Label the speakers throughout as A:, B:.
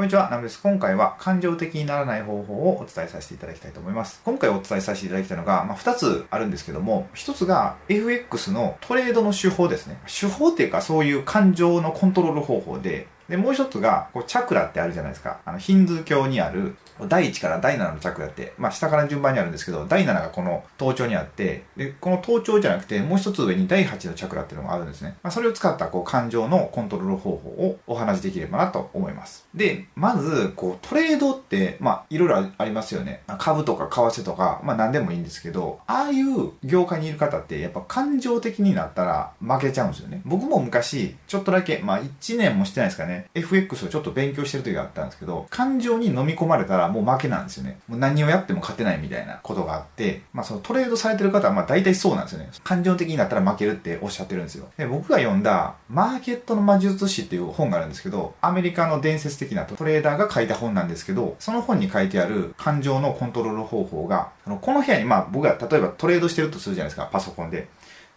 A: こんにちは、ナムです。今回は感情的にならない方法をお伝えさせていただきたいと思います。今回お伝えさせていただきたいのが、まあ、2つあるんですけども、1つが FX のトレードの手法ですね。手法っていうかそういう感情のコントロール方法で、で、もう一つが、こう、チャクラってあるじゃないですか。あの、ヒンズー教にある、第1から第7のチャクラって、まあ、下から順番にあるんですけど、第7がこの頭頂にあって、で、この頭頂じゃなくて、もう一つ上に第8のチャクラっていうのがあるんですね。まあ、それを使った、こう、感情のコントロール方法をお話しできればなと思います。で、まず、こう、トレードって、まあ、いろいろありますよね。株とか為替とか、まあ、何でもいいんですけど、ああいう業界にいる方って、やっぱ感情的になったら負けちゃうんですよね。僕も昔、ちょっとだけ、まあ、1年もしてないですかね、FX をちょっと勉強してる時があったんですけど、感情に飲み込まれたらもう負けなんですよね。もう何をやっても勝てないみたいなことがあって、まあそのトレードされてる方はまあ大体そうなんですよね。感情的になったら負けるっておっしゃってるんですよ。で、僕が読んだ、マーケットの魔術師っていう本があるんですけど、アメリカの伝説的なトレーダーが書いた本なんですけど、その本に書いてある感情のコントロール方法が、あのこの部屋にまあ僕が例えばトレードしてるとするじゃないですか、パソコンで。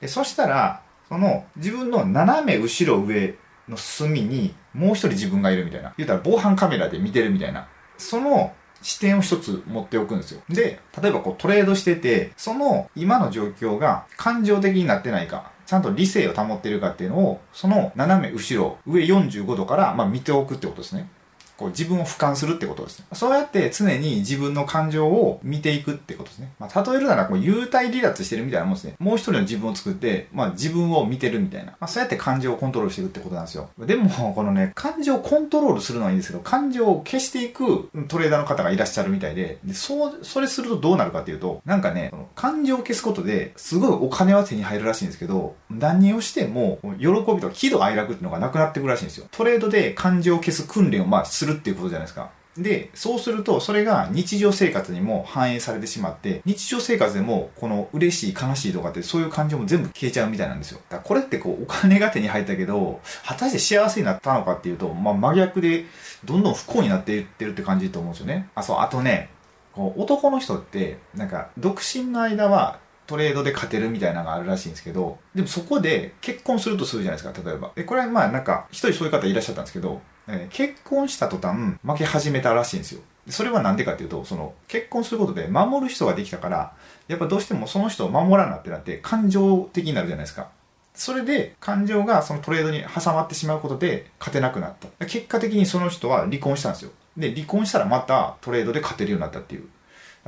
A: で、そしたら、その自分の斜め後ろ上の隅にもう一人自分がいるみたいな。言うたら防犯カメラで見てるみたいな。その視点を一つ持っておくんですよ。で、例えばこうトレードしてて、その今の状況が感情的になってないか、ちゃんと理性を保ってるかっていうのを、その斜め後ろ、上45度からまあ見ておくってことですね。こう自分を俯瞰するってことですね。そうやって常に自分の感情を見ていくってことですね。まあ、例えるならこう幽体離脱してるみたいなもんですね。もう一人の自分を作って、まあ自分を見てるみたいな。まあそうやって感情をコントロールしていくってことなんですよ。でも、このね、感情をコントロールするのはいいんですけど、感情を消していくトレーダーの方がいらっしゃるみたいで、でそう、それするとどうなるかっていうと、なんかね、感情を消すことですごいお金は手に入るらしいんですけど、何をしても、喜びとか喜怒哀楽っていうのがなくなってくるらしいんですよ。トレードで感情を消す訓練をまあするっていうことじゃないですか。で、そうすると、それが日常生活にも反映されてしまって、日常生活でも、この嬉しい、悲しいとかって、そういう感情も全部消えちゃうみたいなんですよ。だからこれってこう、お金が手に入ったけど、果たして幸せになったのかっていうと、まあ真逆で、どんどん不幸になっていってるって感じだと思うんですよね。あ、そう、あとね、こう、男の人って、なんか、独身の間は、トレードで勝てるみたいなのがあるらしいんですけど、でもそこで結婚するとするじゃないですか、例えば。で、これはまあなんか、一人そういう方いらっしゃったんですけど、え結婚した途端負け始めたらしいんですよ。それはなんでかっていうと、その結婚することで守る人ができたから、やっぱどうしてもその人を守らなってなって感情的になるじゃないですか。それで感情がそのトレードに挟まってしまうことで勝てなくなった。結果的にその人は離婚したんですよ。で、離婚したらまたトレードで勝てるようになったっていう。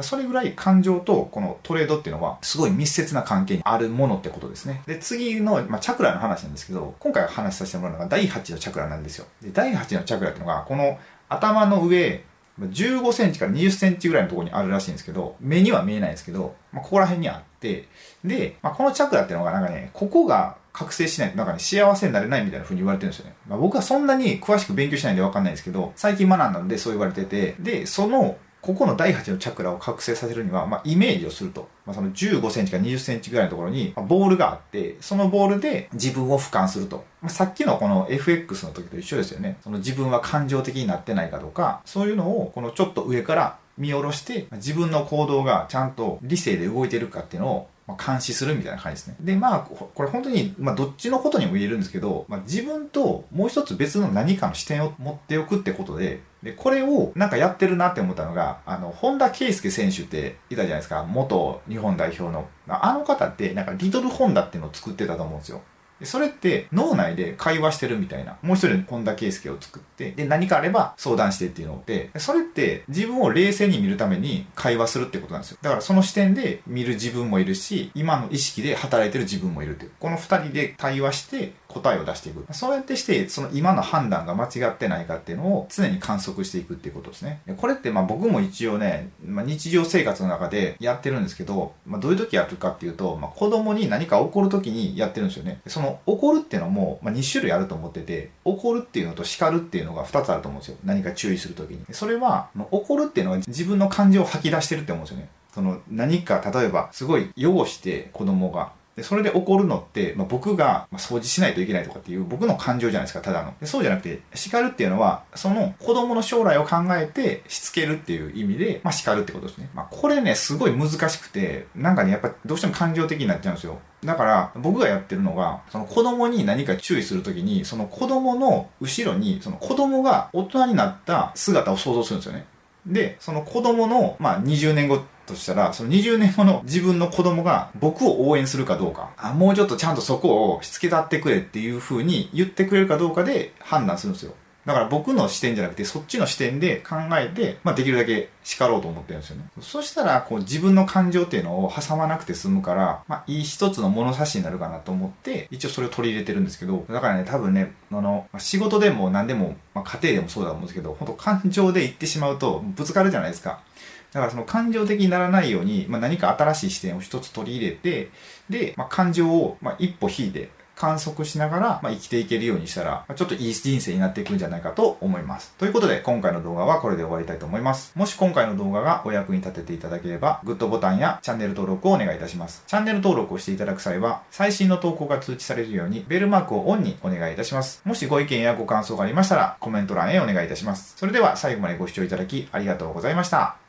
A: それぐらい感情とこのトレードっていうのはすごい密接な関係にあるものってことですね。で、次の、まあ、チャクラの話なんですけど、今回話させてもらうのが第8のチャクラなんですよ。で、第8のチャクラっていうのが、この頭の上、15センチから20センチぐらいのところにあるらしいんですけど、目には見えないんですけど、まあ、ここら辺にあって、で、まあ、このチャクラっていうのがなんかね、ここが覚醒しないとなんかね、幸せになれないみたいな風に言われてるんですよね。まあ、僕はそんなに詳しく勉強しないんでわかんないんですけど、最近学んだんでそう言われてて、で、そのここの第8のチャクラを覚醒させるには、まあ、イメージをすると。まあ、その15センチか20センチぐらいのところに、ま、ボールがあって、そのボールで自分を俯瞰すると。まあ、さっきのこの FX の時と一緒ですよね。その自分は感情的になってないかとか、そういうのをこのちょっと上から見下ろして、自分の行動がちゃんと理性で動いてるかっていうのをまあ、監視するみたいな感じですね。で、まあ、これ本当に、まあ、どっちのことにも言えるんですけど、まあ、自分ともう一つ別の何かの視点を持っておくってことで、で、これをなんかやってるなって思ったのが、あの、本田圭佑選手っていたじゃないですか。元日本代表の。あの方って、なんかリトルホンダっていうのを作ってたと思うんですよ。それって脳内で会話してるみたいな。もう一人本田圭佑を作って、で、何かあれば相談してっていうので、それって自分を冷静に見るために会話するってことなんですよ。だからその視点で見る自分もいるし、今の意識で働いてる自分もいるっていう。この二人で対話して、答えを出していく。そうやってして、その今の判断が間違ってないかっていうのを常に観測していくっていうことですね。これってまあ僕も一応ね、まあ、日常生活の中でやってるんですけど、まあ、どういう時やるかっていうと、まあ、子供に何か起こる時にやってるんですよね。その怒るっていうのも、まあ、2種類あると思ってて、怒るっていうのと叱るっていうのが2つあると思うんですよ。何か注意する時に。それは、怒るっていうのは自分の感情を吐き出してるって思うんですよね。その何か例えばすごい汚して子供がで、それで起こるのって、まあ、僕が掃除しないといけないとかっていう僕の感情じゃないですか、ただの。でそうじゃなくて、叱るっていうのは、その子供の将来を考えてしつけるっていう意味で、まあ、叱るってことですね。まあ、これね、すごい難しくて、なんかね、やっぱどうしても感情的になっちゃうんですよ。だから、僕がやってるのが、その子供に何か注意するときに、その子供の後ろに、その子供が大人になった姿を想像するんですよね。で、その子供の、まあ、20年後としたら、その20年後の自分の子供が僕を応援するかどうか、あ、もうちょっとちゃんとそこをしつけたってくれっていう風に言ってくれるかどうかで判断するんですよ。だから僕の視点じゃなくて、そっちの視点で考えて、まあ、できるだけ叱ろうと思ってるんですよね。そしたら、こう自分の感情っていうのを挟まなくて済むから、まあ、いい一つの物差しになるかなと思って、一応それを取り入れてるんですけど、だからね、多分ね、あの、仕事でも何でも、まあ、家庭でもそうだと思うんですけど、本当感情で言ってしまうとぶつかるじゃないですか。だからその感情的にならないように、まあ、何か新しい視点を一つ取り入れて、で、まあ、感情を、まあ、一歩引いて、観測しながら、まあ、生きていけるようにしたら、まちょっといい人生になっていくんじゃないかと思います。ということで、今回の動画はこれで終わりたいと思います。もし今回の動画がお役に立てていただければ、グッドボタンやチャンネル登録をお願いいたします。チャンネル登録をしていただく際は、最新の投稿が通知されるように、ベルマークをオンにお願いいたします。もしご意見やご感想がありましたら、コメント欄へお願いいたします。それでは最後までご視聴いただきありがとうございました。